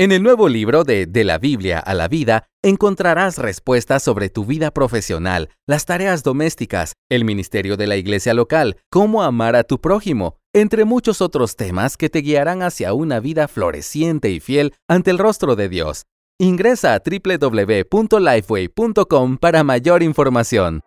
En el nuevo libro de De la Biblia a la vida encontrarás respuestas sobre tu vida profesional, las tareas domésticas, el ministerio de la iglesia local, cómo amar a tu prójimo, entre muchos otros temas que te guiarán hacia una vida floreciente y fiel ante el rostro de Dios. Ingresa a www.lifeway.com para mayor información.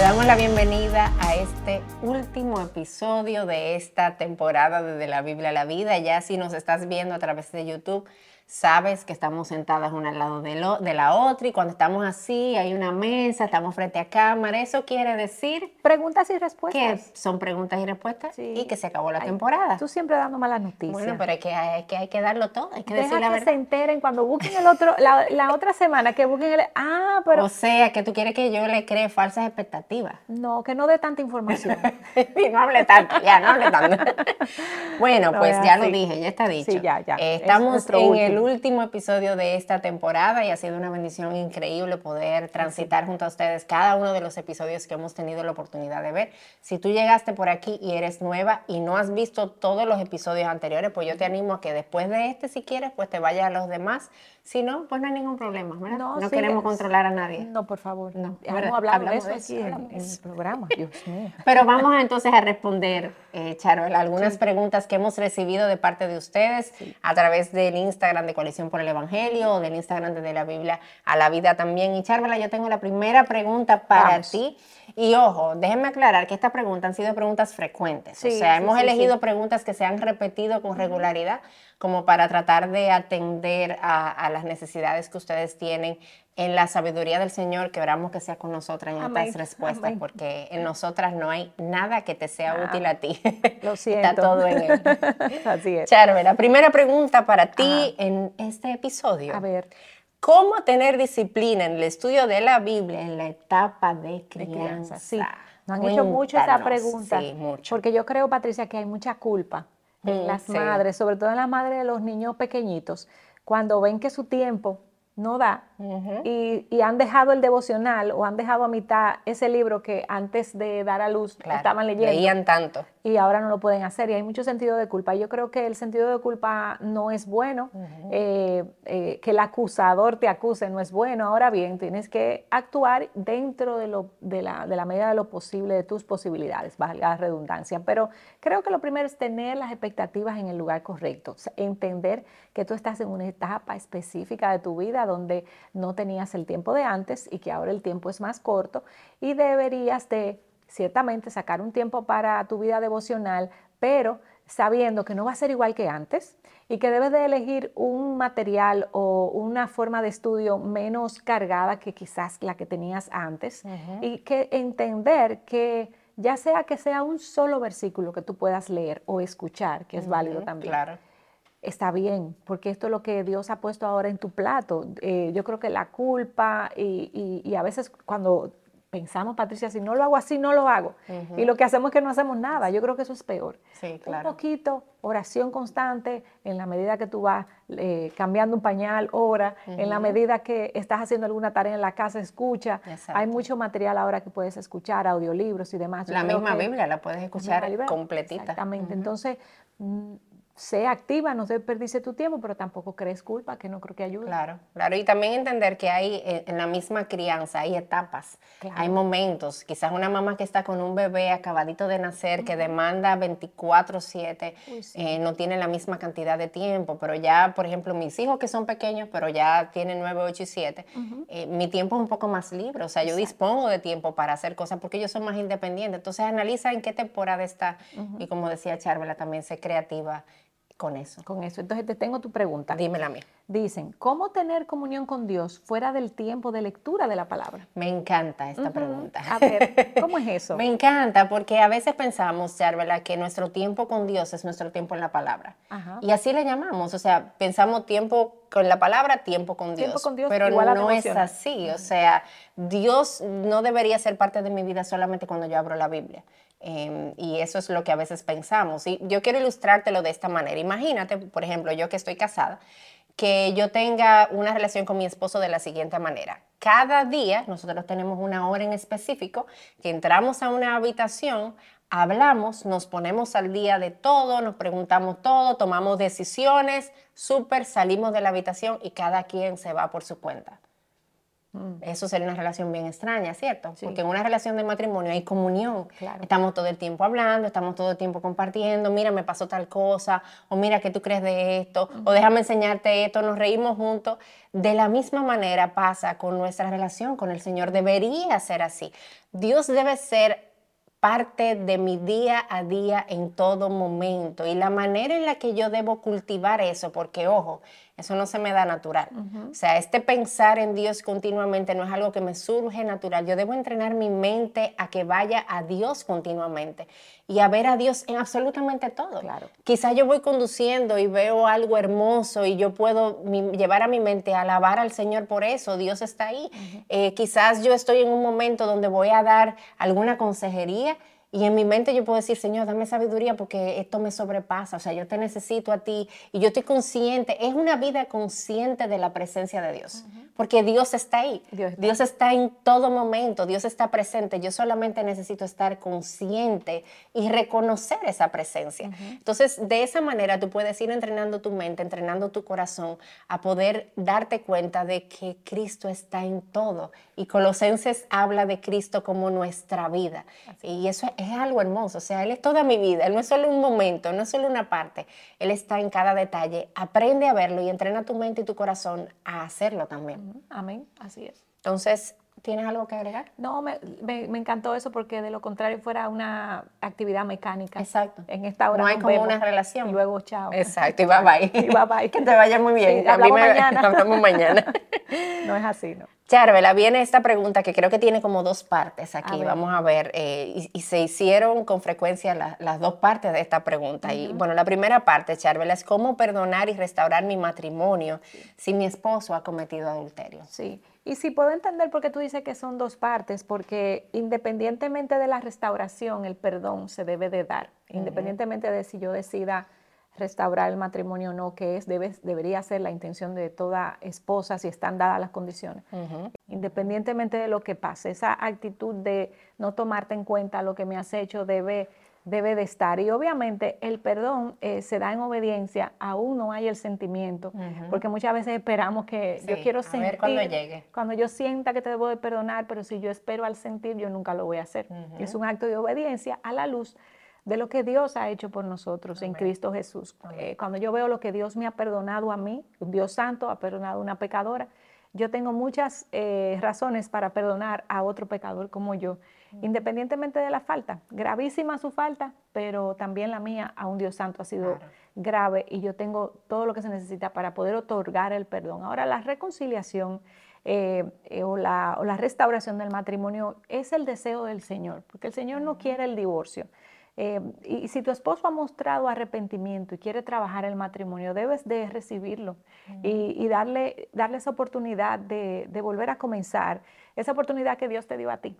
Te damos la bienvenida a este último episodio de esta temporada de, de la Biblia a la Vida. Ya si nos estás viendo a través de YouTube, sabes que estamos sentadas una al lado de, lo, de la otra y cuando estamos así, hay una mesa, estamos frente a cámara, eso quiere decir... Preguntas y respuestas. Que son preguntas y respuestas y que se acabó la temporada. Tú siempre dando malas noticias. Bueno, pero hay que, hay que, hay que darlo todo, hay que decir la que verdad. se enteren cuando busquen el otro, la, la, otra semana, que busquen el... Ah, pero... O sea, que tú quieres que yo le cree falsas expectativas. No, que no dé tanta información. no hable tanto, ya, no hable tanto. bueno, pues ya lo dije, ya está dicho. Sí, ya, ya. Eh, estamos en último. el último episodio de esta temporada y ha sido una bendición increíble poder transitar junto a ustedes cada uno de los episodios que hemos tenido la oportunidad de ver. Si tú llegaste por aquí y eres nueva y no has visto todos los episodios anteriores, pues yo te animo a que después de este, si quieres, pues te vayas a los demás. Si no, pues no hay ningún problema, ¿verdad? No, no sí, queremos controlar a nadie. No, por favor. No, hemos hablado de eso aquí en, en, el programa. Dios mío. Pero vamos entonces a responder, eh, Charol, algunas sí. preguntas que hemos recibido de parte de ustedes sí. a través del Instagram de Coalición por el Evangelio o del Instagram de la Biblia a la vida también. Y Charvela, yo tengo la primera pregunta para Vamos. ti. Y ojo, déjenme aclarar que estas preguntas han sido preguntas frecuentes. Sí, o sea, sí, hemos sí, elegido preguntas que se han repetido con regularidad como para tratar de atender a, a, las necesidades que ustedes tienen en la sabiduría del Señor, que oramos que sea con nosotras en estas respuestas, Amén. porque en nosotras no hay nada que te sea ah, útil a ti. Lo siento. Está todo en él. Así es. Charve, la primera pregunta para ti en este episodio. A ver. ¿Cómo tener disciplina en el estudio de la Biblia en la etapa de crianza? De crianza sí. Nos han Cuéntanos. hecho mucho esa pregunta. Sí, mucho. Porque yo creo, Patricia, que hay mucha culpa en mm, las sí. madres, sobre todo en las madres de los niños pequeñitos, cuando ven que su tiempo no da uh -huh. y, y, han dejado el devocional o han dejado a mitad ese libro que antes de dar a luz claro, estaban leyendo. Leían tanto. Y ahora no lo pueden hacer y hay mucho sentido de culpa. Yo creo que el sentido de culpa no es bueno, uh -huh. eh, eh, que el acusador te acuse no es bueno. Ahora bien, tienes que actuar dentro de, lo, de, la, de la medida de lo posible, de tus posibilidades, valga la redundancia. Pero creo que lo primero es tener las expectativas en el lugar correcto, o sea, entender que tú estás en una etapa específica de tu vida donde no tenías el tiempo de antes y que ahora el tiempo es más corto y deberías de ciertamente sacar un tiempo para tu vida devocional, pero sabiendo que no va a ser igual que antes y que debes de elegir un material o una forma de estudio menos cargada que quizás la que tenías antes uh -huh. y que entender que ya sea que sea un solo versículo que tú puedas leer o escuchar, que es uh -huh, válido también. Claro está bien, porque esto es lo que Dios ha puesto ahora en tu plato. Eh, yo creo que la culpa y, y, y, a veces cuando pensamos, Patricia, si no lo hago así, no lo hago. Uh -huh. Y lo que hacemos es que no hacemos nada. Yo creo que eso es peor. Sí, claro. Un poquito, oración constante, en la medida que tú vas eh, cambiando un pañal, ora, uh -huh. en la medida que estás haciendo alguna tarea en la casa, escucha. Exacto. Hay mucho material ahora que puedes escuchar, audiolibros y demás. Yo la misma que, Biblia la puedes escuchar completita. Exactamente. Uh -huh. Entonces, mm, sé activa, no desperdice tu tiempo, pero tampoco crees culpa, que no creo que ayude. Claro, claro. Y también entender que hay eh, en la misma crianza, hay etapas, claro. hay momentos. Quizás una mamá que está con un bebé acabadito de nacer, uh -huh. que demanda 24-7, sí. eh, no tiene la misma cantidad de tiempo, pero ya, por ejemplo, mis hijos que son pequeños, pero ya tienen 9, 8 y 7, uh -huh. eh, mi tiempo es un poco más libre. O sea, yo Exacto. dispongo de tiempo para hacer cosas porque ellos son más independientes. Entonces, analiza en qué temporada está. Uh -huh. Y como decía Charvela, también sé creativa con eso. Con eso. Entonces te tengo tu pregunta. Dímela a mí. Dicen, ¿cómo tener comunión con Dios fuera del tiempo de lectura de la palabra? Me encanta esta uh -huh. pregunta. A ver, ¿cómo es eso? Me encanta porque a veces pensamos, Charvela, que nuestro tiempo con Dios es nuestro tiempo en la palabra. Ajá. Y así le llamamos. O sea, pensamos tiempo con la palabra, tiempo con Dios. Tiempo con Dios pero no es así. O sea, Dios no debería ser parte de mi vida solamente cuando yo abro la Biblia. Eh, y eso es lo que a veces pensamos. Y yo quiero ilustrártelo de esta manera. Imagínate, por ejemplo, yo que estoy casada, que yo tenga una relación con mi esposo de la siguiente manera. Cada día nosotros tenemos una hora en específico que entramos a una habitación, hablamos, nos ponemos al día de todo, nos preguntamos todo, tomamos decisiones, súper, salimos de la habitación y cada quien se va por su cuenta. Mm. Eso sería una relación bien extraña, ¿cierto? Porque en una relación de matrimonio hay comunión. Estamos todo el tiempo hablando, estamos todo el tiempo compartiendo, mira, me pasó tal cosa, o mira, ¿qué tú crees de esto? O déjame enseñarte esto, nos reímos juntos. De la misma manera pasa con nuestra relación con el Señor. Debería ser así. Dios debe ser parte de mi día a día en todo momento y la manera en la que yo debo cultivar eso, porque ojo, eso no se me da natural. O sea, este pensar en Dios continuamente no es algo que me surge natural. Yo debo entrenar mi mente a que vaya a Dios continuamente y a ver a Dios en absolutamente todo. Claro. Quizás yo voy conduciendo y veo algo hermoso y yo puedo llevar a mi mente a alabar al Señor por eso. Dios está ahí. Eh, quizás yo estoy en un momento donde voy a dar alguna consejería y en mi mente yo puedo decir, Señor, dame sabiduría porque esto me sobrepasa, o sea, yo te necesito a ti y yo estoy consciente, es una vida consciente de la presencia de Dios, porque Dios está ahí, Dios está. en todo momento, Dios está presente, yo solamente necesito estar consciente y reconocer esa presencia. Entonces, de esa manera tú puedes ir entrenando tu mente, entrenando tu corazón a poder darte cuenta de que Cristo está en todo. Y Colosenses habla de Cristo como nuestra vida. Y eso es es algo hermoso. O sea, Él es toda mi vida. Él no es solo un momento, no es solo una parte. Él está en cada detalle. Aprende a verlo y entrena tu mente y tu corazón a hacerlo también. Amén. Así es. Entonces, ¿Tienes algo que agregar? No, me, encantó eso porque de lo contrario fuera una actividad mecánica. Exacto. En esta hora no hay como una relación. Y luego chao. Exacto, y bye bye. y bye bye. Que te vaya muy bien. hablamos mañana. hablamos mañana. no es así, ¿no? Charvela, viene esta pregunta que creo que tiene como dos partes aquí. Vamos a ver. Eh, y, se hicieron con frecuencia las dos partes de esta pregunta. Y bueno, la primera parte, Charvela, es cómo perdonar y restaurar mi matrimonio si mi esposo ha cometido adulterio. Sí. Y si puedo entender por qué tú dices que son dos partes, porque independientemente de la restauración, el perdón se debe de dar. Independientemente de si yo decida restaurar el matrimonio o no, que es, debe, debería ser la intención de toda esposa si están dadas las condiciones. Independientemente de lo que pase, esa actitud de no tomarte en cuenta lo que me has hecho debe, debe de estar. Y obviamente el perdón eh, se da en obediencia, aún no hay el sentimiento, porque muchas veces esperamos que yo quiero sentir. cuando llegue. Cuando yo sienta que te debo de perdonar, pero si yo espero al sentir, yo nunca lo voy a hacer. Es un acto de obediencia a la luz de lo que Dios ha hecho por nosotros en Cristo Jesús. Eh, cuando yo veo lo que Dios me ha perdonado a mí, Dios santo ha perdonado a una pecadora, yo tengo muchas eh, razones para perdonar a otro pecador como yo, independientemente de la falta. Gravísima su falta, pero también la mía a un Dios santo ha sido grave y yo tengo todo lo que se necesita para poder otorgar el perdón. Ahora, la reconciliación eh, o, la, o la restauración del matrimonio es el deseo del Señor, porque el Señor no quiere el divorcio. Eh, y si tu esposo ha mostrado arrepentimiento y quiere trabajar el matrimonio, debes de recibirlo y, darle, darle esa oportunidad de, volver a comenzar, esa oportunidad que Dios te dio a ti.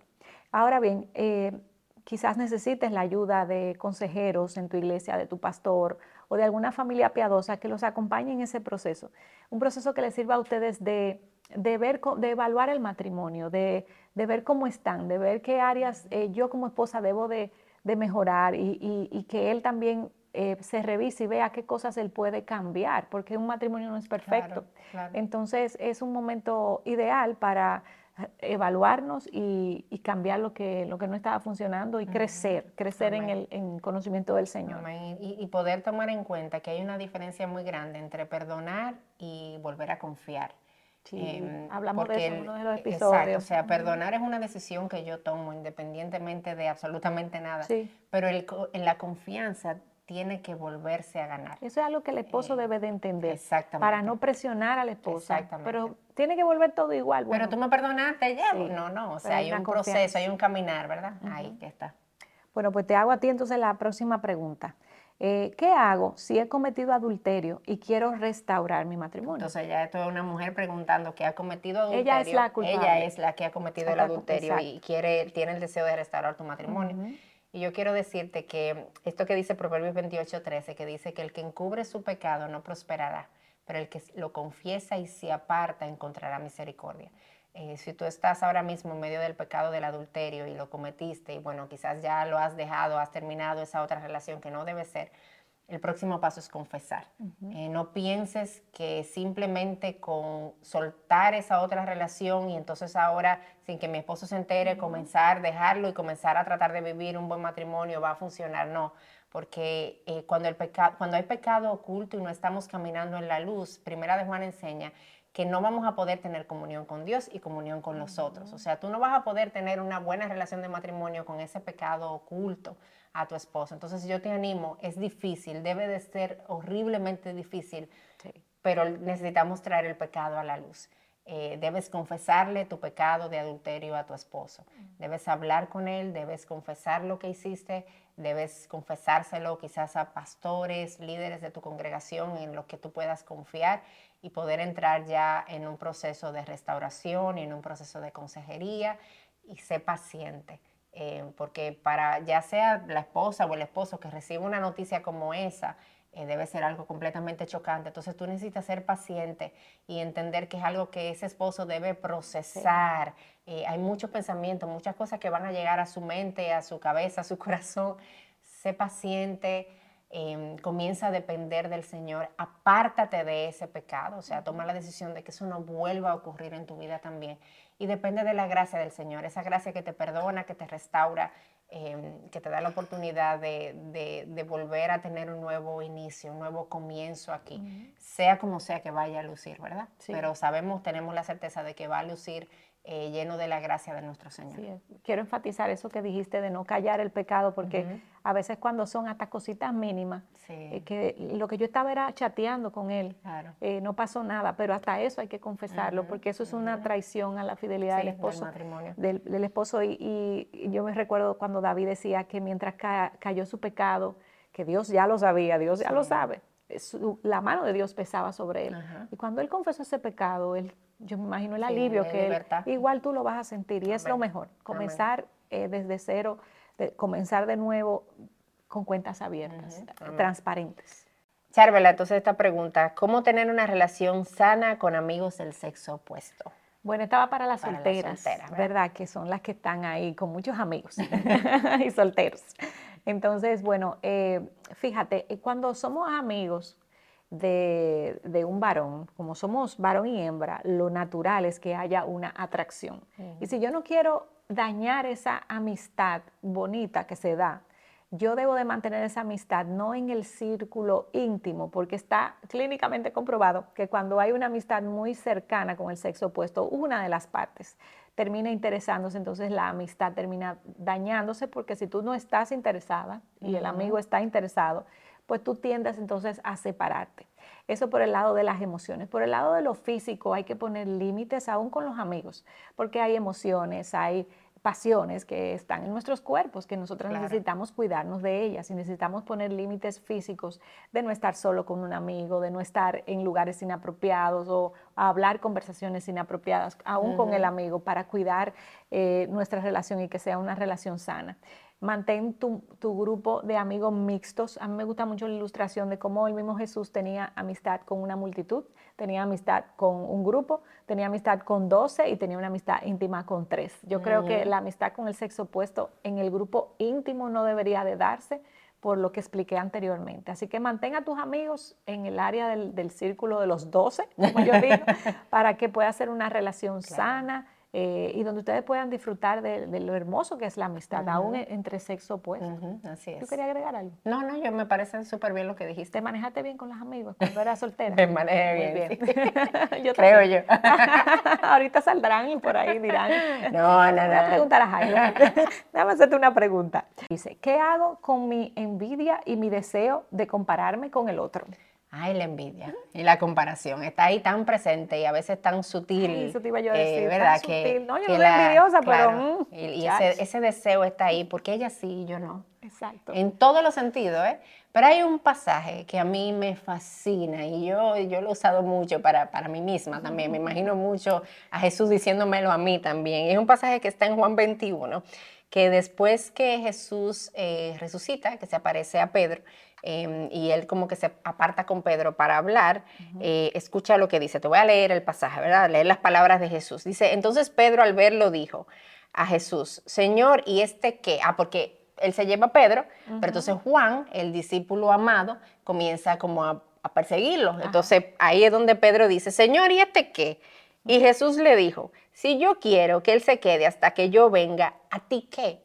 Ahora bien, eh, quizás necesites la ayuda de consejeros en tu iglesia, de tu pastor o de alguna familia piadosa que los acompañe en ese proceso. Un proceso que les sirva a ustedes de, ver, de evaluar el matrimonio, de, ver cómo están, de ver qué áreas eh, yo como esposa debo de de mejorar y, que él también eh, se revise y vea qué cosas él puede cambiar, porque un matrimonio no es perfecto. Entonces es un momento ideal para evaluarnos y, cambiar lo que, lo que no estaba funcionando y crecer, crecer en el conocimiento del Señor. Y, y, poder tomar en cuenta que hay una diferencia muy grande entre perdonar y volver a confiar. Em, hablamos de eso en uno de los episodios. o sea, perdonar es una decisión que yo tomo independientemente de absolutamente nada. Pero el, en la confianza tiene que volverse a ganar. Eso es algo que el esposo eh, debe de entender. Exactamente. Para no presionar al esposo. Exactamente. Pero tiene que volver todo igual. pero tú me perdonaste ya. No, no. O sea, hay, un proceso, hay un caminar, ¿verdad? Ahí que está. Bueno, pues te hago a ti entonces la próxima pregunta. Eh, ¿qué hago si he cometido adulterio y quiero restaurar mi matrimonio? Entonces ya esto es una mujer preguntando que ha cometido adulterio. Ella es la culpable. Ella es la que ha cometido el adulterio y quiere, tiene el deseo de restaurar tu matrimonio. Y yo quiero decirte que esto que dice Proverbios 28, 13, que dice que el que encubre su pecado no prosperará, pero el que lo confiesa y se aparta encontrará misericordia. Eh, si tú estás ahora mismo en medio del pecado del adulterio y lo cometiste y bueno, quizás ya lo has dejado, has terminado esa otra relación que no debe ser, el próximo paso es confesar. Eh, no pienses que simplemente con soltar esa otra relación y entonces ahora, sin que mi esposo se entere, comenzar, dejarlo y comenzar a tratar de vivir un buen matrimonio va a funcionar. No, porque eh, cuando, el cuando hay pecado oculto y no estamos caminando en la luz, Primera de Juan enseña que no vamos a poder tener comunión con Dios y comunión con los otros. O sea, tú no vas a poder tener una buena relación de matrimonio con ese pecado oculto a tu esposo. Entonces yo te animo, es difícil, debe de ser horriblemente difícil, pero necesitamos traer el pecado a la luz. Eh, debes confesarle tu pecado de adulterio a tu esposo. Debes hablar con él, debes confesar lo que hiciste, debes confesárselo quizás a pastores, líderes de tu congregación en los que tú puedas confiar y poder entrar ya en un proceso de restauración y en un proceso de consejería y sé paciente. Eh, porque para ya sea la esposa o el esposo que recibe una noticia como esa, eh, debe ser algo completamente chocante. Entonces tú necesitas ser paciente y entender que es algo que ese esposo debe procesar. Eh, hay muchos pensamientos, muchas cosas que van a llegar a su mente, a su cabeza, a su corazón. Sé paciente, Em, comienza a depender del Señor, apártate de ese pecado, o sea, toma la decisión de que eso no vuelva a ocurrir en tu vida también. Y depende de la gracia del Señor, esa gracia que te perdona, que te restaura, em, que te da la oportunidad de, volver a tener un nuevo inicio, un nuevo comienzo aquí, sea como sea que vaya a lucir, ¿verdad? Pero sabemos, tenemos la certeza de que va a lucir eh, lleno de la gracia de nuestro Señor. Eh, quiero enfatizar eso que dijiste de no callar el pecado, porque a veces cuando son hasta cositas mínimas, eh, que lo que yo estaba era chateando con él, no pasó nada, pero hasta eso hay que confesarlo, porque eso es una traición a la fidelidad del esposo. Del, del, esposo, y, yo me recuerdo cuando David decía que mientras cayó su pecado, que Dios ya lo sabía, Dios ya lo sabe, la mano de Dios pesaba sobre él. Y cuando él confesó ese pecado, él yo me imagino el alivio que igual tú lo vas a sentir y es lo mejor, comenzar eh, desde cero, comenzar de nuevo con cuentas abiertas, transparentes. Charvela, entonces esta pregunta, ¿cómo tener una relación sana con amigos del sexo opuesto? Bueno, estaba para las solteras, ¿verdad? Que son las que están ahí con muchos amigos y solteros. Entonces, bueno, eh, fíjate, eh, cuando somos amigos, de, un varón, como somos varón y hembra, lo natural es que haya una atracción. Y si yo no quiero dañar esa amistad bonita que se da, yo debo de mantener esa amistad no en el círculo íntimo, porque está clínicamente comprobado que cuando hay una amistad muy cercana con el sexo opuesto, una de las partes termina interesándose, entonces la amistad termina dañándose, porque si tú no estás interesada y el amigo está interesado, pues tú tiendes entonces a separarte. Eso por el lado de las emociones. Por el lado de lo físico hay que poner límites aún con los amigos, porque hay emociones, hay pasiones que están en nuestros cuerpos, que nosotros necesitamos cuidarnos de ellas y necesitamos poner límites físicos de no estar solo con un amigo, de no estar en lugares inapropiados o hablar conversaciones inapropiadas, aún con el amigo, para cuidar eh, nuestra relación y que sea una relación sana mantén tu, grupo de amigos mixtos. A mí me gusta mucho la ilustración de cómo el mismo Jesús tenía amistad con una multitud, tenía amistad con un grupo, tenía amistad con doce y tenía una amistad íntima con tres. Yo creo que la amistad con el sexo opuesto en el grupo íntimo no debería de darse por lo que expliqué anteriormente. Así que mantén a tus amigos en el área del, círculo de los doce, como yo digo, para que pueda ser una relación sana eh, y donde ustedes puedan disfrutar de, lo hermoso que es la amistad, aún entre sexo opuesto. así es. ¿Tú querías agregar algo? No, no, yo me parece súper bien lo que dijiste. ¿Te manejaste bien con los amigos cuando eras soltera? me manejé bien. bien. yo Creo yo. Ahorita saldrán y por ahí dirán. No, no, no. Voy a preguntar a Jaime. Déjame hacerte una pregunta. Dice, ¿qué hago con mi envidia y mi deseo de compararme con el otro? Ay, la envidia y la comparación está ahí tan presente y a veces tan sutil. eso te iba yo a decir, ¿verdad? que, no, yo no soy envidiosa, pero. Mm, y, ese, ese, deseo está ahí, porque ella sí y yo no. Exacto. En todos los sentidos, ¿eh? Pero hay un pasaje que a mí me fascina y yo, yo lo he usado mucho para, para mí misma también. Me imagino mucho a Jesús diciéndomelo a mí también. es un pasaje que está en Juan 21 que después que Jesús eh, resucita, que se aparece a Pedro, em, y él como que se aparta con Pedro para hablar, eh, escucha lo que dice. Te voy a leer el pasaje, ¿verdad? Leer las palabras de Jesús. Dice, entonces Pedro al verlo dijo a Jesús, Señor, ¿y este qué? Ah, porque él se lleva a Pedro, pero entonces Juan, el discípulo amado, comienza como a, perseguirlo. Entonces ahí es donde Pedro dice, Señor, ¿y este qué? Y Jesús le dijo, si yo quiero que él se quede hasta que yo venga, ¿a ti qué?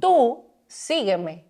Tú sígueme.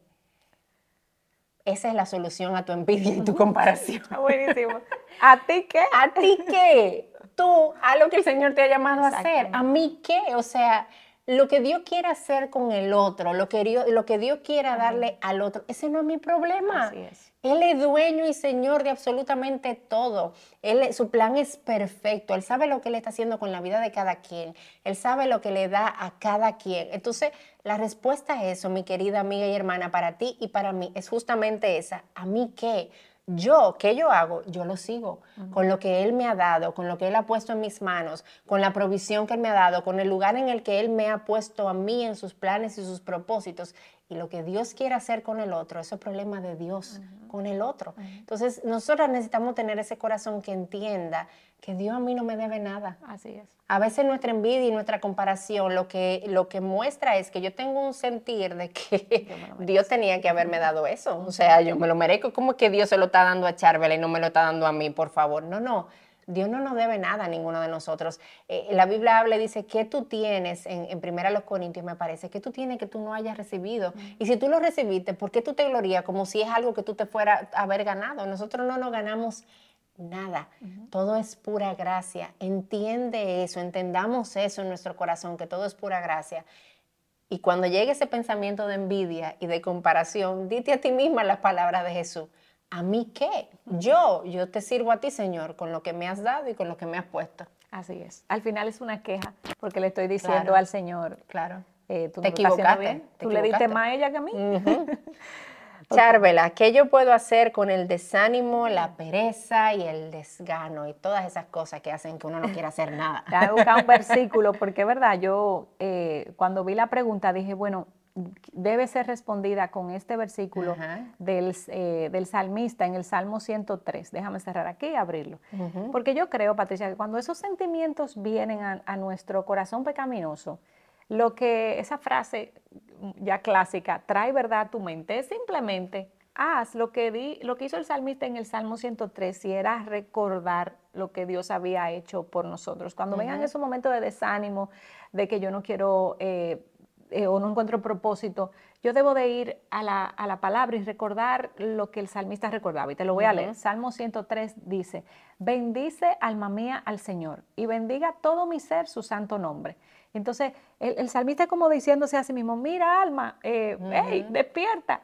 Esa es la solución a tu envidia y tu comparación. Buenísimo. ¿A ti qué? ¿A ti qué? Tú, a lo que el Señor te ha llamado a hacer. ¿A mí qué? O sea, lo que Dios quiera hacer con el otro, lo que Dios, lo que Dios quiera darle al otro, ese no es mi problema. Así es. Él es dueño y señor de absolutamente todo. Él, su plan es perfecto. Él sabe lo que le está haciendo con la vida de cada quien. Él sabe lo que le da a cada quien. Entonces, la respuesta a eso, mi querida amiga y hermana, para ti y para mí, es justamente esa. ¿A mí qué? Yo, ¿qué yo hago? Yo lo sigo con lo que Él me ha dado, con lo que Él ha puesto en mis manos, con la provisión que Él me ha dado, con el lugar en el que Él me ha puesto a mí en sus planes y sus propósitos. Y lo que Dios quiere hacer con el otro, eso es problema de Dios con el otro. Entonces, nosotros necesitamos tener ese corazón que entienda que Dios a mí no me debe nada. Así es. A veces nuestra envidia y nuestra comparación lo que, lo que muestra es que yo tengo un sentir de que Dios tenía que haberme dado eso. O sea, yo me lo merezco. ¿Cómo que Dios se lo está dando a Charvel y no me lo está dando a mí, por favor? No, no. Dios no nos debe nada a ninguno de nosotros. Eh, la Biblia habla y dice, ¿qué tú tienes? En, en Primera los Corintios me parece, ¿qué tú tienes que tú no hayas recibido? Y si tú lo recibiste, ¿por qué tú te glorías como si es algo que tú te fuera a haber ganado? Nosotros no nos ganamos nada. Todo es pura gracia. Entiende eso, entendamos eso en nuestro corazón, que todo es pura gracia. Y cuando llegue ese pensamiento de envidia y de comparación, dite a ti misma las palabras de Jesús. ¿A mí qué? Yo, yo te sirvo a ti, Señor, con lo que me has dado y con lo que me has puesto. Así es. Al final es una queja, porque le estoy diciendo al Señor, claro. Eh, tú te equivocaste. Bien. tú le diste más a ella que a mí. Charvela, ¿qué yo puedo hacer con el desánimo, la pereza y el desgano y todas esas cosas que hacen que uno no quiera hacer nada? Te voy buscar un versículo, porque es verdad, yo eh, cuando vi la pregunta dije, bueno, debe ser respondida con este versículo del, eh, del, salmista en el Salmo 103. Déjame cerrar aquí y abrirlo. Porque yo creo, Patricia, que cuando esos sentimientos vienen a, a nuestro corazón pecaminoso, lo que esa frase ya clásica, trae verdad a tu mente, es simplemente haz lo que, di, lo que hizo el salmista en el Salmo 103 y era recordar lo que Dios había hecho por nosotros. Cuando vengan esos momentos de desánimo, de que yo no quiero eh, eh, o no encuentro propósito, yo debo de ir a la, palabra y recordar lo que el salmista recordaba. Y te lo voy a leer. Salmo 103 dice, bendice alma mía al Señor y bendiga todo mi ser su santo nombre. Entonces, el, salmista como diciéndose a sí mismo, mira alma, eh, hey, despierta.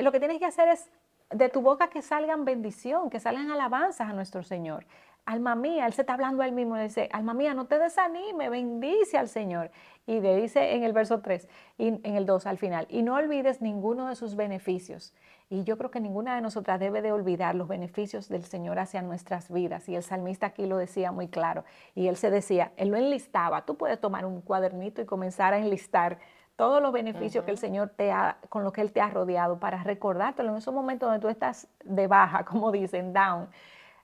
Lo que tienes que hacer es de tu boca que salgan bendición, que salgan alabanzas a nuestro Señor. Alma mía, Él se está hablando a Él mismo, dice, alma mía, no te desanime, bendice al Señor. Y le dice en el verso 3, y en el 2 al final, y no olvides ninguno de sus beneficios. Y yo creo que ninguna de nosotras debe de olvidar los beneficios del Señor hacia nuestras vidas. Y el salmista aquí lo decía muy claro. Y él se decía, él lo enlistaba. Tú puedes tomar un cuadernito y comenzar a enlistar todos los beneficios que el Señor te ha, con lo que Él te ha rodeado para recordártelo en esos momentos donde tú estás de baja, como dicen, down.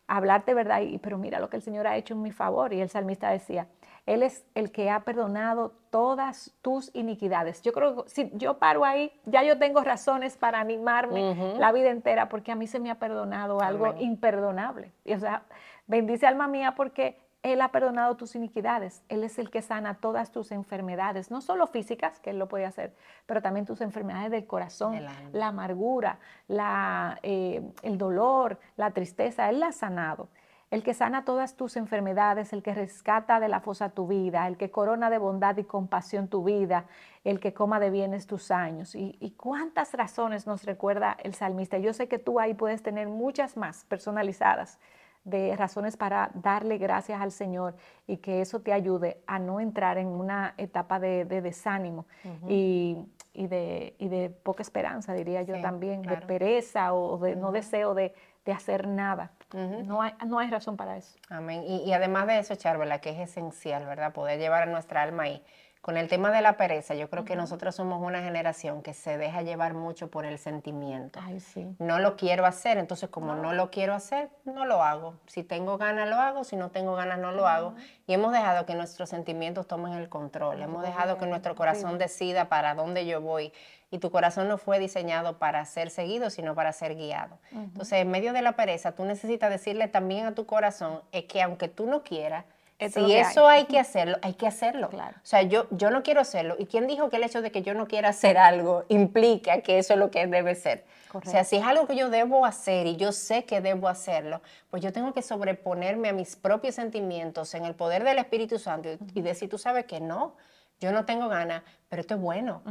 Hablarte verdad, y, pero mira lo que el Señor ha hecho en mi favor. Y el salmista decía, él es el que ha perdonado todas tus iniquidades. Yo creo que si yo paro ahí, ya yo tengo razones para animarme la vida entera porque a mí se me ha perdonado algo imperdonable. Y, o sea, bendice alma mía porque Él ha perdonado tus iniquidades. Él es el que sana todas tus enfermedades, no solo físicas, que Él lo puede hacer, pero también tus enfermedades del corazón, la amargura, la, eh, el dolor, la tristeza. Él la ha sanado el que sana todas tus enfermedades, el que rescata de la fosa tu vida, el que corona de bondad y compasión tu vida, el que coma de bienes tus años. Y, cuántas razones nos recuerda el salmista. Yo sé que tú ahí puedes tener muchas más personalizadas de razones para darle gracias al Señor y que eso te ayude a no entrar en una etapa de, desánimo y, de, de, poca esperanza, diría yo también, de pereza o de no deseo de de hacer nada. No, hay, no hay razón para eso. Amén. Y, además de eso, Charvela, que es esencial, ¿verdad? Poder llevar a nuestra alma ahí. Con el tema de la pereza, yo creo que nosotros somos una generación que se deja llevar mucho por el sentimiento. Ay, sí. No lo quiero hacer, entonces como no. lo quiero hacer, no lo hago. Si tengo ganas, lo hago, si no tengo ganas, no lo hago. Y hemos dejado que nuestros sentimientos tomen el control, hemos dejado que nuestro corazón decida para dónde yo voy. Y tu corazón no fue diseñado para ser seguido, sino para ser guiado. Entonces, en medio de la pereza, tú necesitas decirle también a tu corazón, es que aunque tú no quieras, si eso hay. que hacerlo, hay que hacerlo. Claro. O sea, yo, yo no quiero hacerlo. ¿Y quién dijo que el hecho de que yo no quiera hacer algo implica que eso es lo que debe ser? O sea, si es algo que yo debo hacer y yo sé que debo hacerlo, pues yo tengo que sobreponerme a mis propios sentimientos en el poder del Espíritu Santo y decir, tú sabes que no, yo no tengo ganas, pero esto es bueno.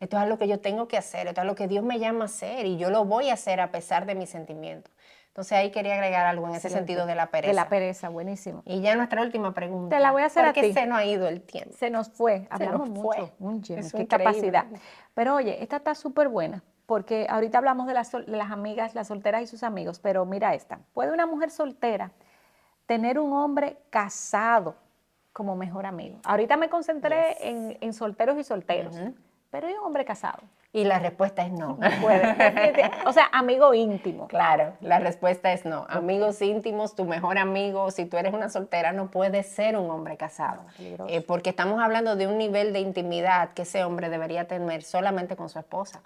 Esto es algo que yo tengo que hacer, esto es lo que Dios me llama a hacer y yo lo voy a hacer a pesar de mis sentimientos. Entonces ahí quería agregar algo en ese sentido de la pereza. De la pereza, buenísimo. Y ya nuestra última pregunta. Te la voy a hacer a ti. se nos ha ido el tiempo. Se nos fue, hablamos mucho. qué capacidad. Pero oye, esta está súper buena, porque ahorita hablamos de las, de las amigas, las solteras y sus amigos, pero mira esta. ¿Puede una mujer soltera tener un hombre casado como mejor amigo? Ahorita me concentré en, solteros y solteros, pero hay un hombre casado. Y la respuesta es no. Puede. o sea, amigo íntimo. Claro, la respuesta es no. Amigos íntimos, tu mejor amigo, si tú eres una soltera, no puede ser un hombre casado. Eh, porque estamos hablando de un nivel de intimidad que ese hombre debería tener solamente con su esposa.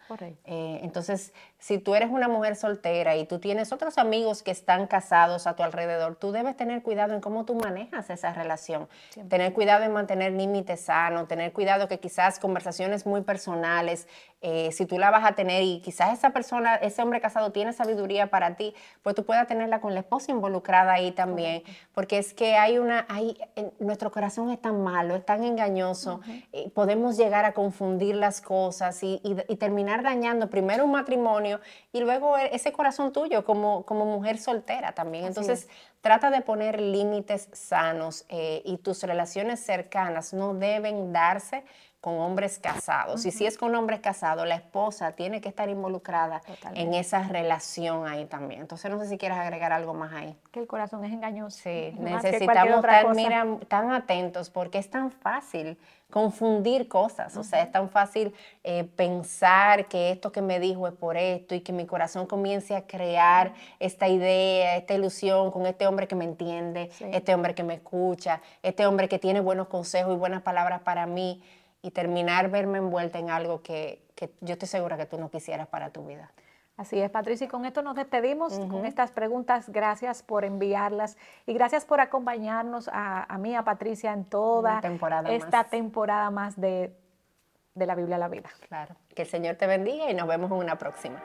Eh, entonces, si tú eres una mujer soltera y tú tienes otros amigos que están casados a tu alrededor, tú debes tener cuidado en cómo tú manejas esa relación. Tener cuidado en mantener límites sanos, tener cuidado que quizás conversaciones muy personales, eh, si tú la vas a tener y quizás esa persona, ese hombre casado tiene sabiduría para ti, pues tú puedas tenerla con la esposa involucrada ahí también, porque es que hay una, hay, nuestro corazón es tan malo, es tan engañoso, eh, podemos llegar a confundir las cosas y, terminar dañando primero un matrimonio y luego e, ese corazón tuyo como, como mujer soltera también. Entonces, trata de poner límites sanos eh, y tus relaciones cercanas no deben darse con hombres casados. Y si es con hombres casados, la esposa tiene que estar involucrada en esa relación ahí también. Entonces no sé si quieres agregar algo más ahí. Que el corazón es engañoso. Sí, necesitamos estar mira, tan atentos porque es tan fácil confundir cosas, o sea, es tan fácil eh, pensar que esto que me dijo es por esto y que mi corazón comience a crear esta idea, esta ilusión con este hombre que me entiende, este hombre que me escucha, este hombre que tiene buenos consejos y buenas palabras para mí y terminar verme envuelta en algo que, yo estoy segura que tú no quisieras para tu vida. Así es, Patricia, y con esto nos despedimos con estas preguntas. Gracias por enviarlas y gracias por acompañarnos a, mí, a Patricia, en toda esta temporada más de, de la Biblia a la vida. Claro. Que el Señor te bendiga y nos vemos en una próxima.